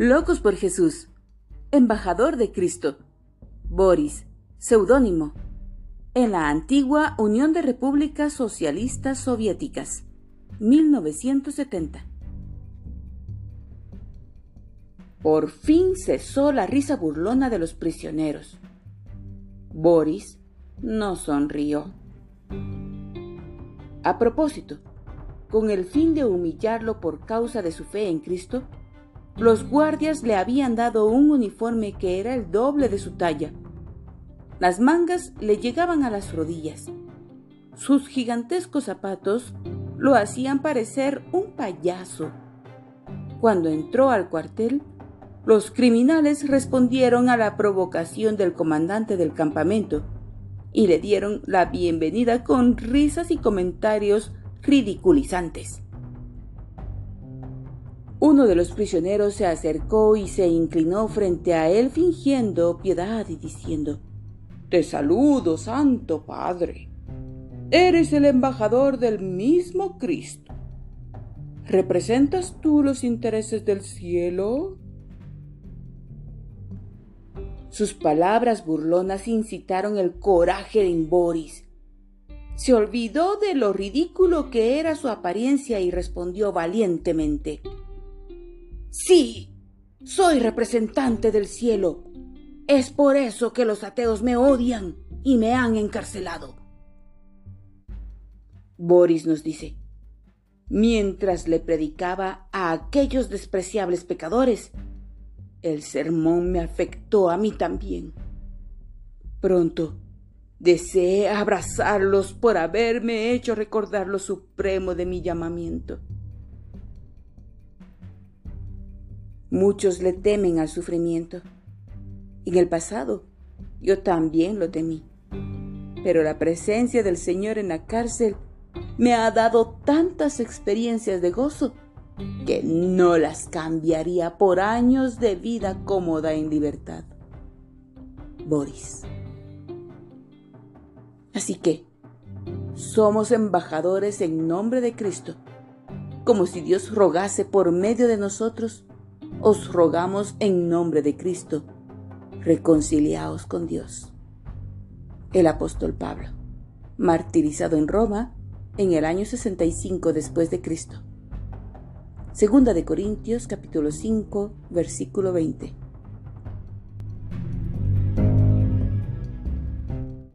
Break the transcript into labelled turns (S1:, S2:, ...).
S1: Locos por Jesús, embajador de Cristo, Boris, seudónimo, en la antigua Unión de Repúblicas Socialistas Soviéticas, 1970. Por fin cesó la risa burlona de los prisioneros. Boris no sonrió. A propósito, con el fin de humillarlo por causa de su fe en Cristo, los guardias le habían dado un uniforme que era el doble de su talla. Las mangas le llegaban a las rodillas. Sus gigantescos zapatos lo hacían parecer un payaso. Cuando entró al cuartel, los criminales respondieron a la provocación del comandante del campamento y le dieron la bienvenida con risas y comentarios ridiculizantes. Uno de los prisioneros se acercó y se inclinó frente a él fingiendo piedad y diciendo, Te saludo, Santo Padre. Eres el embajador del mismo Cristo. ¿Representas tú los intereses del cielo? Sus palabras burlonas incitaron el coraje de Imboris. Se olvidó de lo ridículo que era su apariencia y respondió valientemente. Sí, soy representante del cielo. Es por eso que los ateos me odian y me han encarcelado. Boris nos dice, mientras le predicaba a aquellos despreciables pecadores, el sermón me afectó a mí también. Pronto deseé abrazarlos por haberme hecho recordar lo supremo de mi llamamiento. Muchos le temen al sufrimiento. En el pasado yo también lo temí. Pero la presencia del Señor en la cárcel me ha dado tantas experiencias de gozo que no las cambiaría por años de vida cómoda en libertad. Boris. Así que somos embajadores en nombre de Cristo, como si Dios rogase por medio de nosotros os rogamos en nombre de Cristo, reconciliaos con Dios. El apóstol Pablo, martirizado en Roma en el año 65 después de Cristo. Segunda de Corintios capítulo 5, versículo 20.